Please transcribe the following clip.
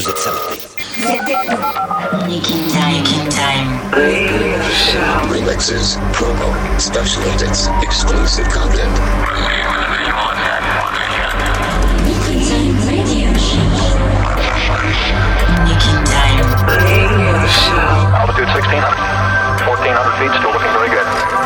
Vous êtes servi. Nick In Time, time. Remixes, promo, special edits, exclusive content. Nick In Time radio show. Nick In Time. Altitude 1600. 1400 feet, still looking very good.